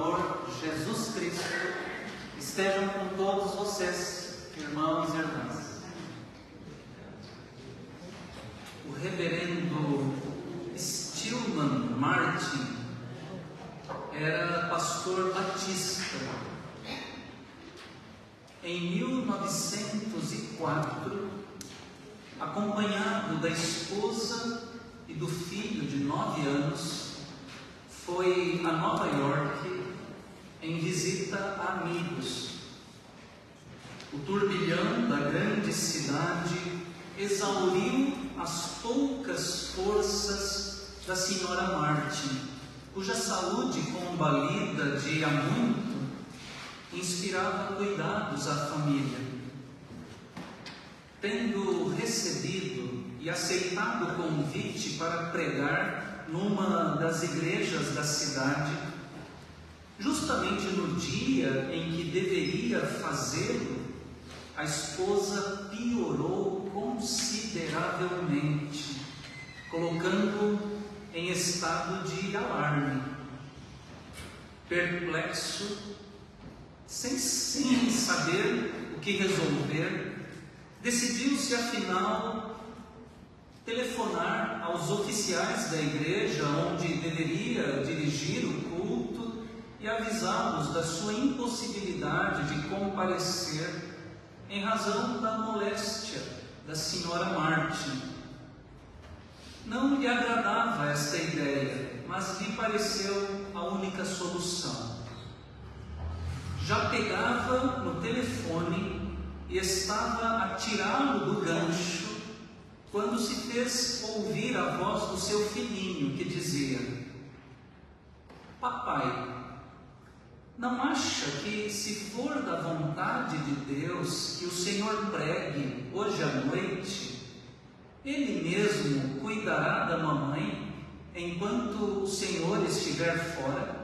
Salvador Jesus Cristo estejam com todos vocês, irmãos e irmãs. O reverendo Stillman Martin era pastor batista. Em 1904, acompanhado da esposa e do filho de nove anos, foi a Nova York visita amigos. O turbilhão da grande cidade exauriu as poucas forças da senhora Martin, cuja saúde combalida de há muito inspirava cuidados à família. Tendo recebido e aceitado o convite para pregar numa das igrejas da cidade, justamente no dia em que deveria fazê-lo, a esposa piorou consideravelmente, colocando em estado de alarme. Perplexo, sem, sem saber o que resolver, decidiu-se afinal telefonar aos oficiais da igreja onde deveria dirigir o culto e avisá-los da sua impossibilidade de comparecer em razão da moléstia da senhora Martin. Não lhe agradava esta ideia, mas lhe pareceu a única solução. Já pegava no telefone e estava a tirá-lo do gancho quando se fez ouvir a voz do seu filhinho que dizia: Papai, não acha que, se for da vontade de Deus que o Senhor pregue hoje à noite, Ele mesmo cuidará da mamãe enquanto o Senhor estiver fora?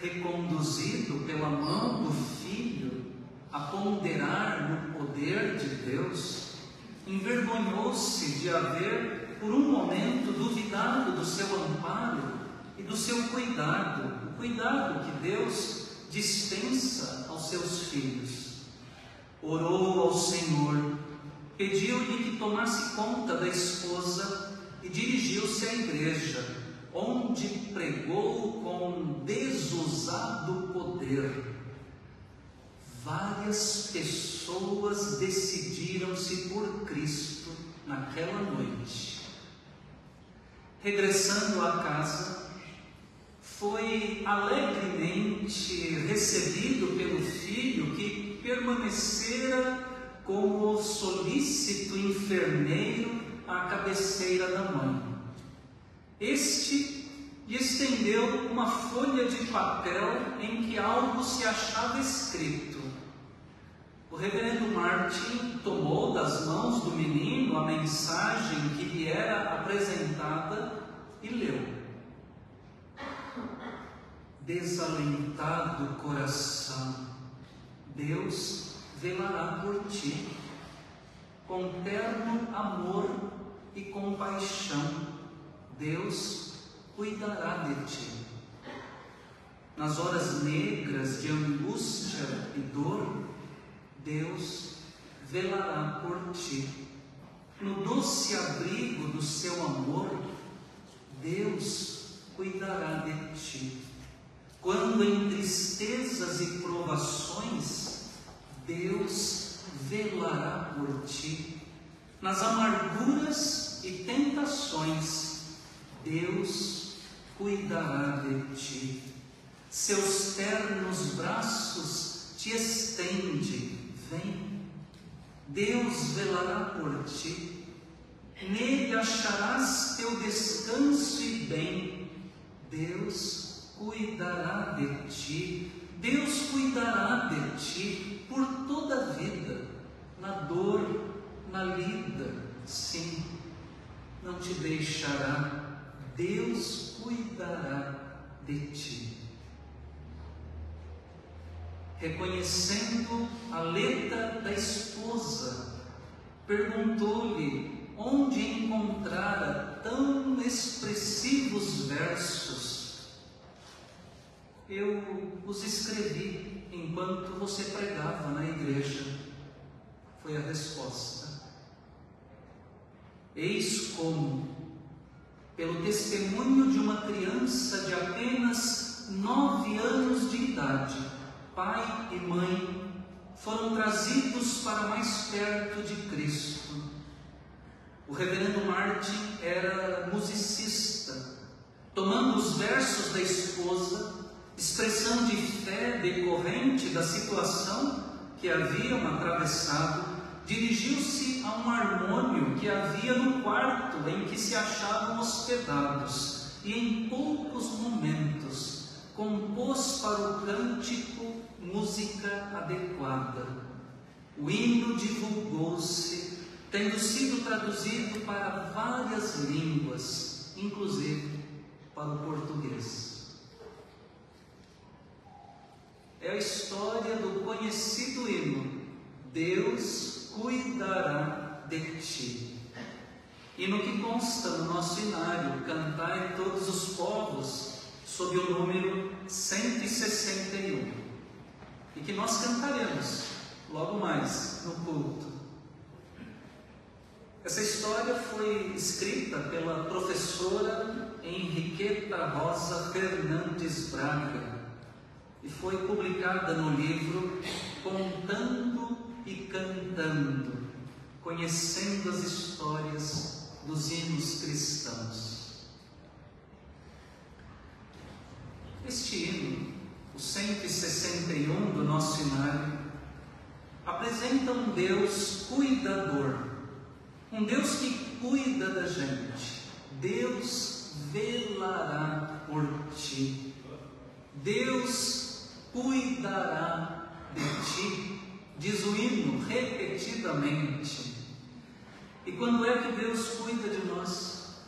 Reconduzido pela mão do filho, a ponderar no poder de Deus, envergonhou-se de haver, por um momento, duvidado do seu amparo e do seu cuidado, o cuidado que Deus dispensa aos seus filhos. Orou ao Senhor, pediu-lhe que tomasse conta da esposa e dirigiu-se à igreja, onde pregou com desusado poder várias pessoas decidiram-se por Cristo naquela noite. Regressando à casa, foi alegremente recebido pelo filho que permanecera como solícito enfermeiro à cabeceira da mãe. Este estendeu uma folha de papel em que algo se achava escrito. O reverendo Martin tomou das mãos do menino a mensagem que lhe era apresentada e leu. Desalentado coração, Deus velará por ti, com terno amor e compaixão, Deus cuidará de ti. Nas horas negras de angústia e dor, Deus velará por ti. No doce abrigo do seu amor, Deus cuidará de ti. Quando em tristezas e provações, Deus velará por ti. Nas amarguras e tentações, Deus cuidará de ti. Seus ternos braços te estende, vem. Deus velará por ti. Nele acharás teu descanso e bem. Deus cuidará de ti. Deus cuidará de ti por toda a vida, na dor, na lida, sim, não te deixará. Deus cuidará de ti. Reconhecendo a letra da esposa, perguntou-lhe onde encontrara tão expressivos versos. Eu os escrevi enquanto você pregava na igreja. Foi a resposta. Eis como, pelo testemunho de uma criança de apenas nove anos de idade, pai e mãe foram trazidos para mais perto de Cristo. O reverendo Martin era musicista, tomando os versos da esposa, expressão de fé decorrente da situação que haviam atravessado, dirigiu-se a um harmônio que havia no quarto em que se achavam hospedados e, em poucos momentos, compôs para o cântico música adequada. O hino divulgou-se, tendo sido traduzido para várias línguas, inclusive para o português. É a história do conhecido hino Deus cuidará de ti. E no que consta no nosso inário, cantai todos os povos, sob o número 161 e que nós cantaremos logo mais no culto. Essa história foi escrita pela professora Henriqueta Rosa Fernandes Braga e foi publicada no livro Contando e Cantando, conhecendo as histórias dos hinos cristãos. Este hino o 161 do nosso inário, apresenta um Deus cuidador, um Deus que cuida da gente. Deus velará por ti. Deus cuidará de ti, diz o hino repetidamente. E quando é que Deus cuida de nós?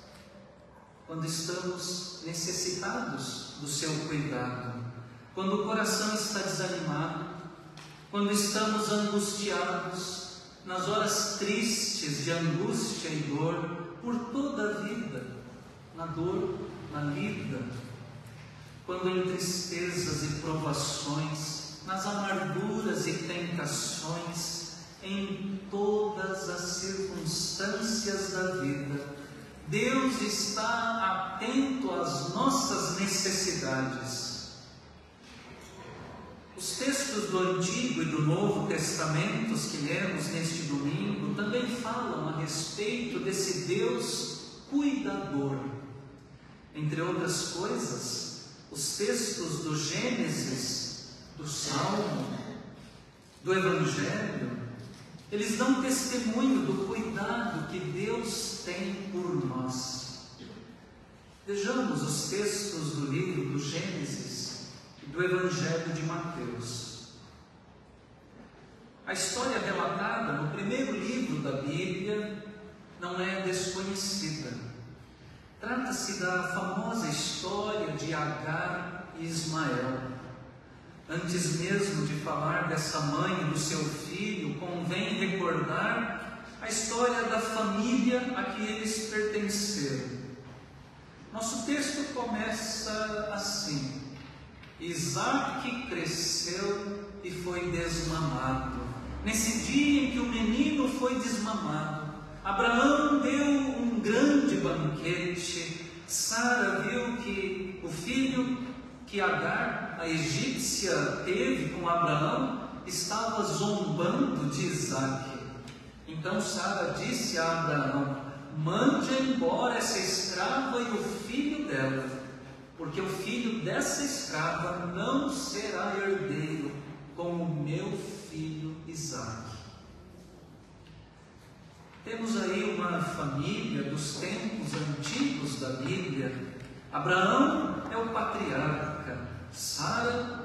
Quando estamos necessitados do seu cuidado quando o coração está desanimado, quando estamos angustiados, nas horas tristes de angústia e dor, por toda a vida, na dor, na lida, quando em tristezas e provações, nas amarguras e tentações, em todas as circunstâncias da vida, Deus está atento às nossas necessidades os textos do Antigo e do Novo Testamentos que lemos neste domingo também falam a respeito desse Deus cuidador. Entre outras coisas, os textos do Gênesis, do Salmo, do Evangelho, eles dão testemunho do cuidado que Deus tem por nós. Vejamos os textos do livro do Gênesis do Evangelho de Mateus. A história relatada no primeiro livro da Bíblia não é desconhecida. Trata-se da famosa história de Agar e Ismael. Antes mesmo de falar dessa mãe e do seu filho, convém recordar a história da família a que eles pertenceram. Nosso texto começa assim: Isaac cresceu e foi desmamado. Nesse dia em que o menino foi desmamado, Abraão deu um grande banquete. Sara viu que o filho que Agar, a egípcia, teve com Abraão estava zombando de Isaac. Então Sara disse a Abraão: Mande embora essa escrava e o filho dela porque o filho dessa escrava não será herdeiro como o meu filho Isaac. Temos aí uma família dos tempos antigos da Bíblia. Abraão é o patriarca, Sara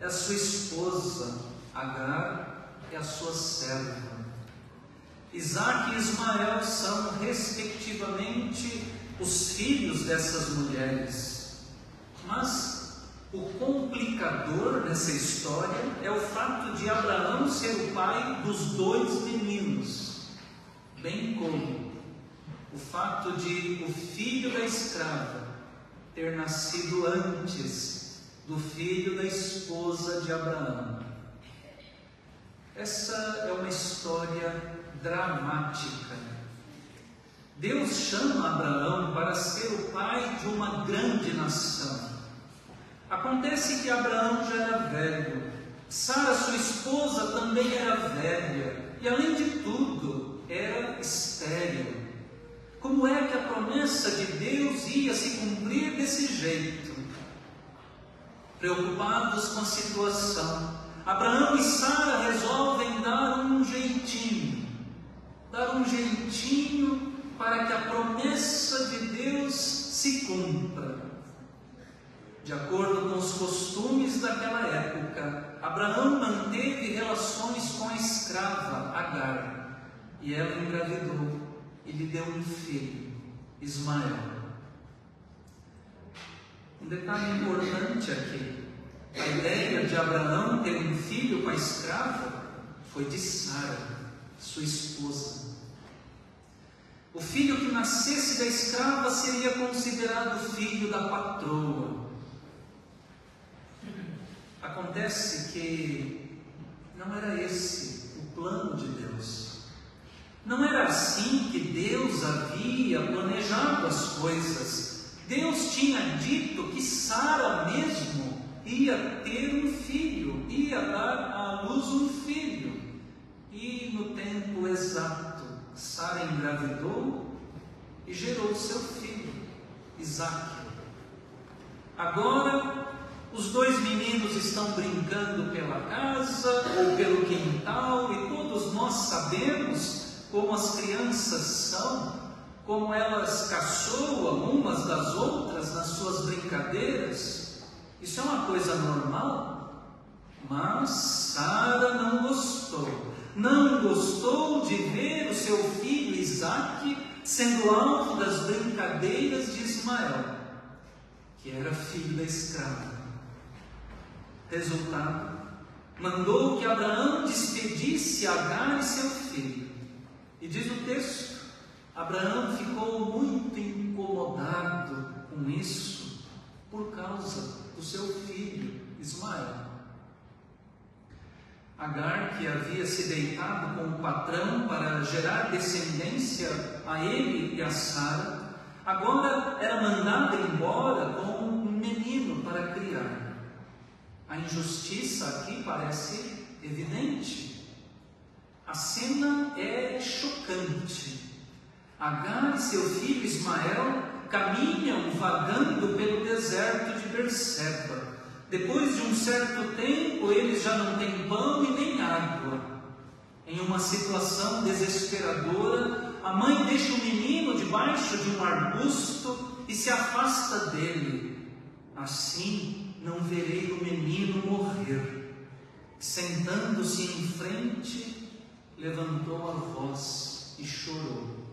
é a sua esposa, Agar é a sua serva. Isaac e Ismael são, respectivamente, os filhos dessas mulheres. Mas o complicador dessa história é o fato de Abraão ser o pai dos dois meninos, bem como o fato de o filho da escrava ter nascido antes do filho da esposa de Abraão. Essa é uma história dramática. Deus chama Abraão para ser o pai de uma grande nação. Acontece que Abraão já era velho, Sara, sua esposa, também era velha, e além de tudo, era estéril. Como é que a promessa de Deus ia se cumprir desse jeito? Preocupados com a situação, Abraão e Sara resolvem dar um jeitinho, dar um jeitinho para que a promessa de Deus se cumpra. De acordo com os costumes daquela época, Abraão manteve relações com a escrava Agar e ela engravidou e lhe deu um filho, Ismael. Um detalhe importante aqui: a ideia de Abraão ter um filho com a escrava foi de Sara, sua esposa. O filho que nascesse da escrava seria considerado filho da patroa. Acontece que não era esse o plano de Deus. Não era assim que Deus havia planejado as coisas. Deus tinha dito que Sara mesmo ia ter um filho, ia dar à luz um filho. E no tempo exato, Sara engravidou e gerou seu filho, Isaac. Agora, os dois meninos estão brincando pela casa pelo quintal, e todos nós sabemos como as crianças são, como elas caçoam umas das outras nas suas brincadeiras, isso é uma coisa normal? Mas Sara não gostou. Não gostou de ver o seu filho Isaac sendo alvo das brincadeiras de Ismael, que era filho da escrava. Resultado, mandou que Abraão despedisse Agar e seu filho. E diz o texto: Abraão ficou muito incomodado com isso por causa do seu filho Ismael. Agar, que havia se deitado com o patrão para gerar descendência a ele e a Sara, agora era mandada embora com um menino para criar. A injustiça aqui parece evidente. A cena é chocante. Agar e seu filho Ismael caminham vagando pelo deserto de Berseba. Depois de um certo tempo, eles já não têm pão e nem água. Em uma situação desesperadora, a mãe deixa o menino debaixo de um arbusto e se afasta dele. Assim não verei o menino morrer. Sentando-se em frente, levantou a voz e chorou.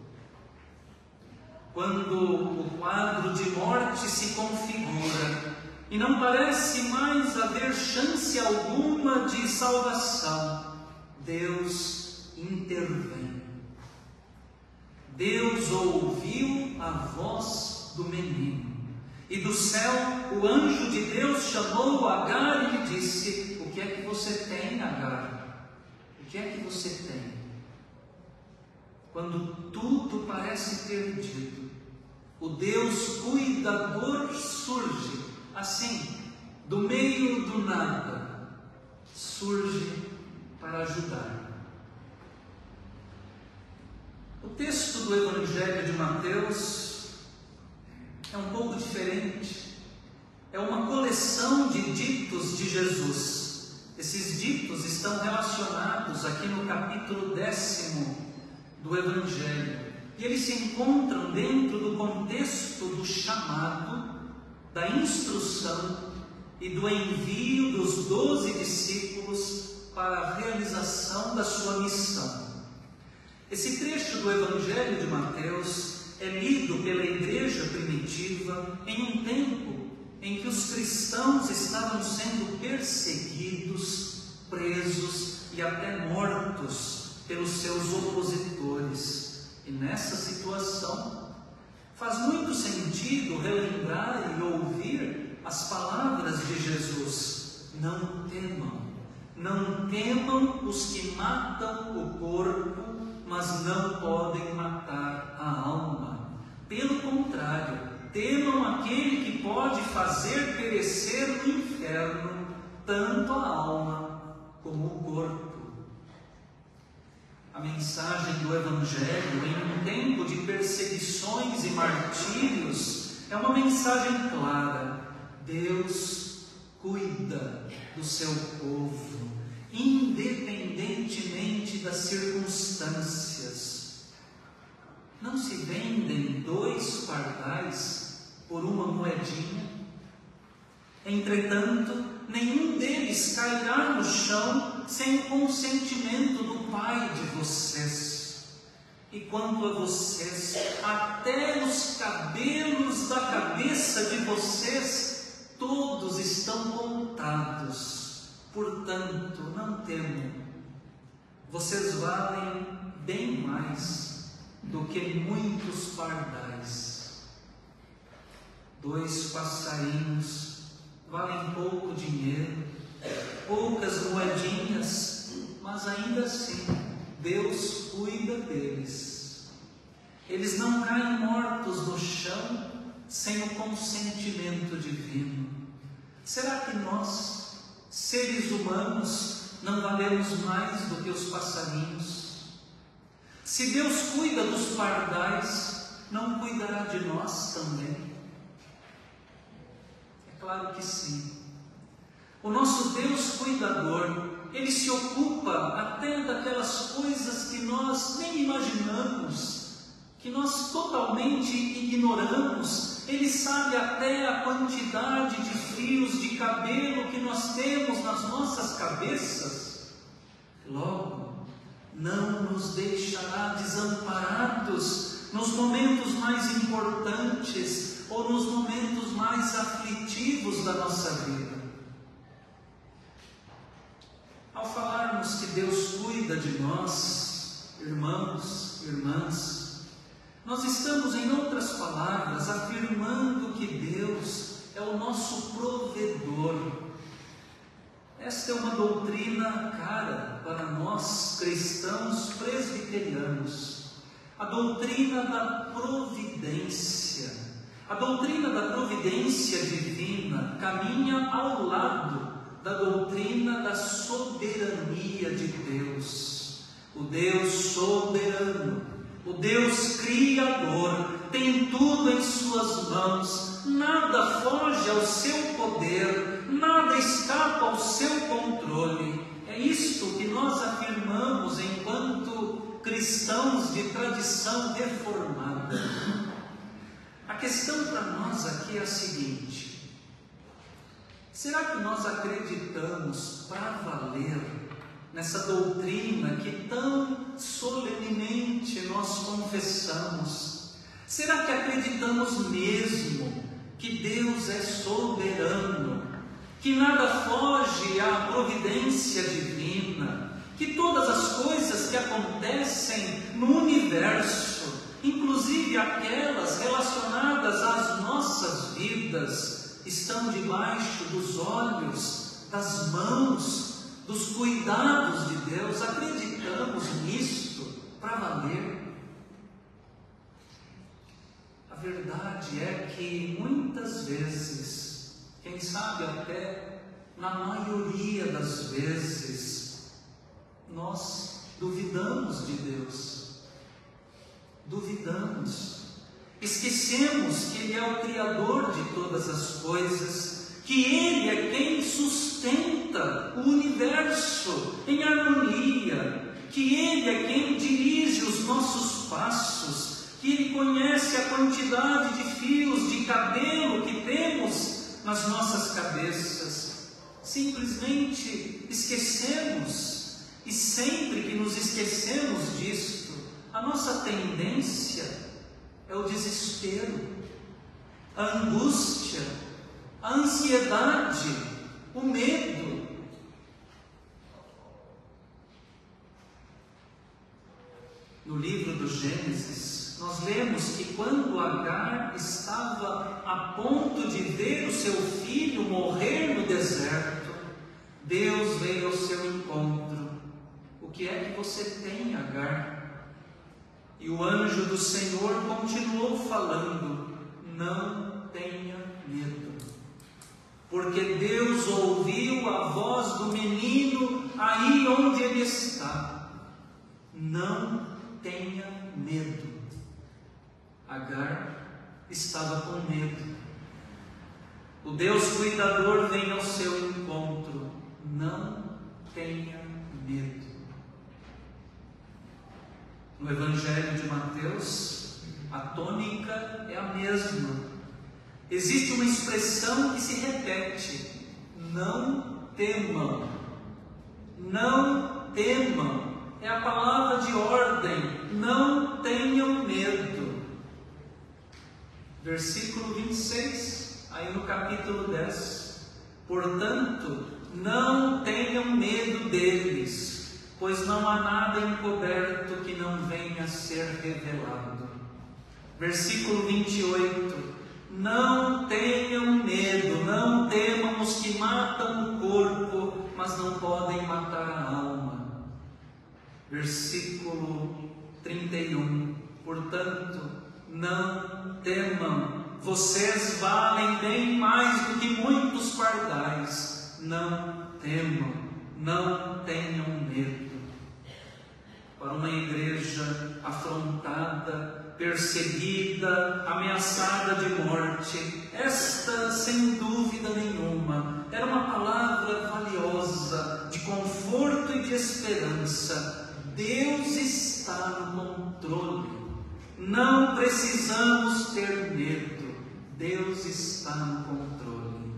Quando o quadro de morte se configura e não parece mais haver chance alguma de salvação, Deus intervém. Deus ouviu a voz do menino. E do céu o anjo de Deus chamou Agar e lhe disse: O que é que você tem, Agar? Que é que você tem? Quando tudo parece perdido, o Deus cuidador surge, assim, do meio do nada, surge para ajudar. O texto do Evangelho de Mateus é um pouco diferente. É uma coleção de ditos de Jesus esses ditos estão relacionados aqui no capítulo décimo do Evangelho. E eles se encontram dentro do contexto do chamado, da instrução e do envio dos doze discípulos para a realização da sua missão. Esse trecho do Evangelho de Mateus é lido pela igreja primitiva em um tempo em que os cristãos estavam sendo perseguidos, presos e até mortos pelos seus opositores. E nessa situação, faz muito sentido relembrar e ouvir as palavras de Jesus: Não temam, não temam os que matam o corpo, mas não podem matar a alma. Pelo contrário, temam aquele que pode fazer perecer no inferno tanto a alma como o corpo a mensagem do Evangelho em um tempo de perseguições e martírios é uma mensagem clara. Deus cuida do seu povo, independentemente das circunstâncias. Não se vendem dois pardais por uma moedinha. Entretanto, nenhum deles cairá no chão sem o consentimento do Pai de vocês. E quanto a vocês, até os cabelos da cabeça de vocês, todos estão contados. Portanto, não temam, vocês valem bem mais do que muitos pardais. Dois passarinhos valem pouco dinheiro, poucas moedinhas, mas ainda assim Deus cuida deles. Eles não caem mortos no chão sem o consentimento divino. Será que nós, seres humanos, não valemos mais do que os passarinhos? Se Deus cuida dos pardais, não cuidará de nós também? Claro que sim. O nosso Deus cuidador, ele se ocupa até daquelas coisas que nós nem imaginamos, que nós totalmente ignoramos. Ele sabe até a quantidade de fios de cabelo que nós temos nas nossas cabeças. Logo, não nos deixará desamparados nos momentos mais importantes, ou nos momentos mais aflitivos da nossa vida. Ao falarmos que Deus cuida de nós, irmãos, irmãs, nós estamos, em outras palavras, afirmando que Deus é o nosso provedor. Esta é uma doutrina cara para nós cristãos presbiterianos, a doutrina da providência. A doutrina da providência divina caminha ao lado da doutrina da soberania de Deus. O Deus soberano, o Deus criador, tem tudo em suas mãos, nada foge ao seu poder, nada escapa ao seu controle. É isto que nós afirmamos enquanto cristãos de tradição reformada. A questão para nós aqui é a seguinte: será que nós acreditamos para valer nessa doutrina que tão solenemente nós confessamos? Será que acreditamos mesmo que Deus é soberano, que nada foge à providência divina, que todas as coisas que acontecem no universo inclusive aquelas relacionadas às nossas vidas, estão debaixo dos olhos, das mãos, dos cuidados de Deus. Acreditamos nisto para valer. A verdade é que muitas vezes, quem sabe até na maioria das vezes, nós duvidamos de Deus duvidamos, esquecemos que Ele é o Criador de todas as coisas, que Ele é quem sustenta o universo em harmonia, que Ele é quem dirige os nossos passos, que Ele conhece a quantidade de fios de cabelo que temos nas nossas cabeças. Simplesmente esquecemos, e sempre que nos esquecemos disso, a nossa tendência é o desespero, a angústia, a ansiedade, o medo. no livro do Gênesis, nós lemos que quando Agar estava a ponto de ver o seu filho morrer no deserto, Deus veio ao seu encontro. O que é que você tem, Agar? E o anjo do Senhor continuou falando: Não tenha medo, porque Deus ouviu a voz do menino aí onde ele está. Não tenha medo. Agar estava com medo. O Deus cuidador vem ao seu encontro. Não tenha medo. No Evangelho de Mateus, a tônica é a mesma. Existe uma expressão que se repete: não temam. Não temam é a palavra de ordem: não tenham medo. Versículo 26, aí no capítulo 10. Portanto, não tenham medo deles, pois não há nada encoberto que não venha a ser revelado. Versículo 28. Não tenham medo, não temam os que matam o corpo, mas não podem matar a alma versículo 31. Portanto, não temam, vocês valem bem mais do que muitos pardais. Não temam, não tenham medo. Para uma igreja afrontada, perseguida, ameaçada de morte, esta, sem dúvida nenhuma, era uma palavra valiosa de conforto e de esperança Deus está no controle. Não precisamos ter medo. Deus está no controle.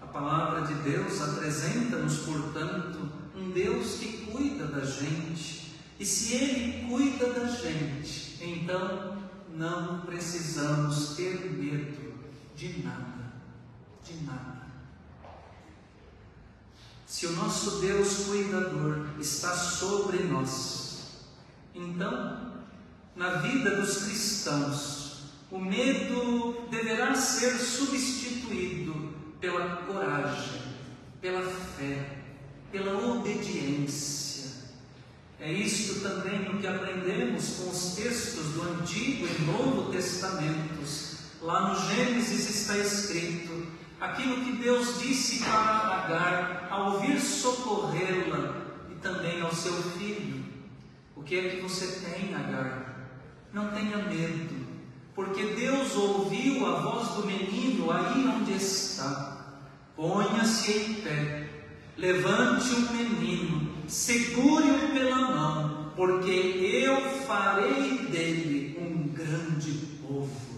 A palavra de Deus apresenta-nos, portanto, Deus que cuida da gente. E se Ele cuida da gente, então não precisamos ter medo de nada. De nada. Se o nosso Deus cuidador está sobre nós, então, na vida dos cristãos, o medo deverá ser substituído pela coragem, pela fé, pela obediência. É isto também o que aprendemos com os textos do Antigo e Novo Testamentos. Lá no Gênesis está escrito: aquilo que Deus disse para Agar ao vir socorrê-la e também ao seu filho. O que é que você tem, Agar? Não tenha medo, porque Deus ouviu a voz do menino aí onde está. Ponha-se em pé, levante o menino, segure-o pela mão, porque eu farei dele um grande povo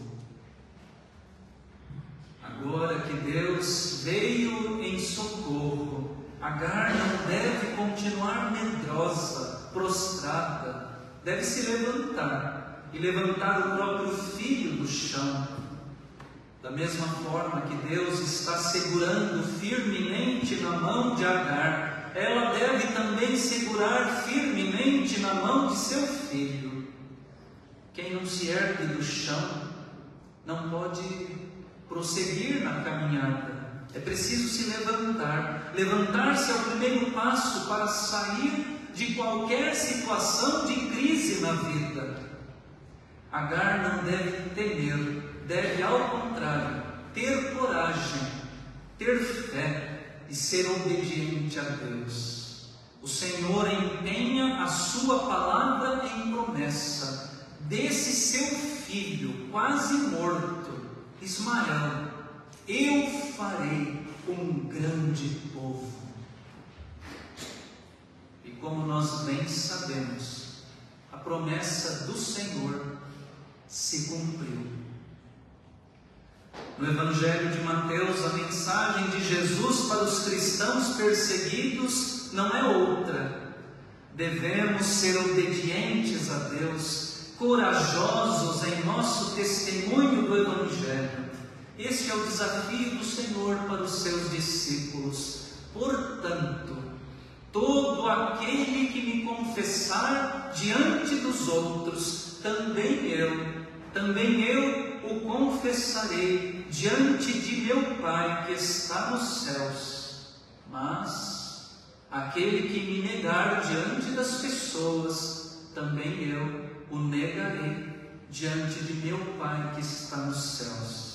Agora que Deus veio em socorro, Agar não deve continuar medrosa, prostrada, deve se levantar e levantar o próprio filho do chão. Da mesma forma que Deus está segurando firmemente na mão de Agar, ela deve também segurar firmemente na mão de seu filho. Quem não se ergue do chão não pode prosseguir na caminhada. É preciso se levantar. Levantar-se é o primeiro passo para sair de qualquer situação de crise na vida. Agar não deve temer, deve, ao contrário, ter coragem, ter fé e ser obediente a Deus. O Senhor empenha a sua palavra em promessa desse seu filho, quase morto Ismael, eu farei um grande povo. E como nós bem sabemos, a promessa do Senhor se cumpriu. No Evangelho de Mateus, a mensagem de Jesus para os cristãos perseguidos não é outra. Devemos ser obedientes a Deus corajosos em nosso testemunho do Evangelho. Este é o desafio do Senhor para os seus discípulos. Portanto, todo aquele que me confessar diante dos outros, também eu, também eu o confessarei diante de meu Pai que está nos céus. Mas aquele que me negar diante das pessoas, também eu o negarei diante de meu Pai que está nos céus.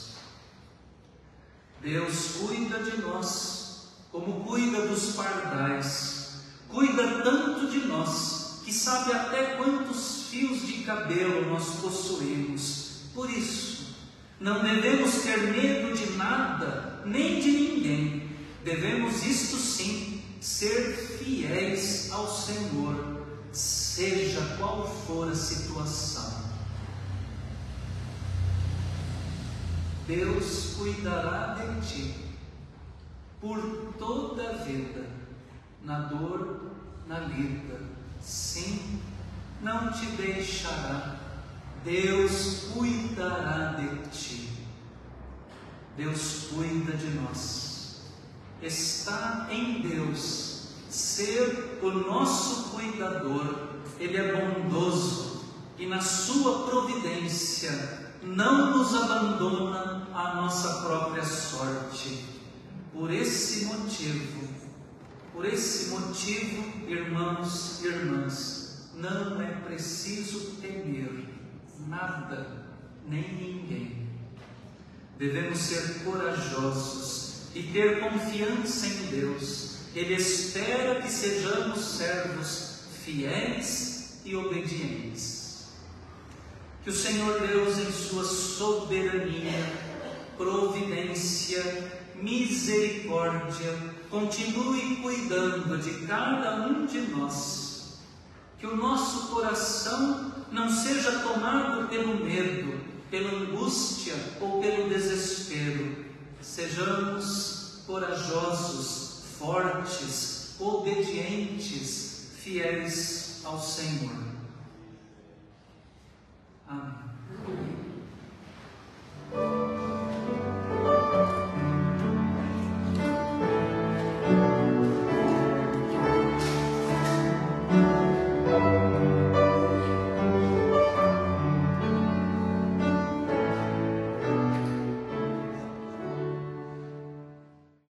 Deus cuida de nós como cuida dos pardais, cuida tanto de nós que sabe até quantos fios de cabelo nós possuímos. Por isso, não devemos ter medo de nada, nem de ninguém. Devemos, isto sim, ser fiéis ao Senhor, seja qual for a situação. Deus cuidará de ti por toda a vida, na dor, na lida. Sim, não te deixará. Deus cuidará de ti. Deus cuida de nós. Está em Deus ser o nosso cuidador. Ele é bondoso e na sua providência não nos abandona à nossa própria sorte. Por esse motivo, por esse motivo, irmãos e irmãs, não é preciso temer nada, nem ninguém. Devemos ser corajosos e ter confiança em Deus. Ele espera que sejamos servos fiéis e obedientes. Que o Senhor Deus, em sua soberania, providência, misericórdia, continue cuidando de cada um de nós. Que o nosso coração não seja tomado pelo medo, pela angústia ou pelo desespero. Sejamos corajosos, fortes, obedientes, fiéis ao Senhor. Amém.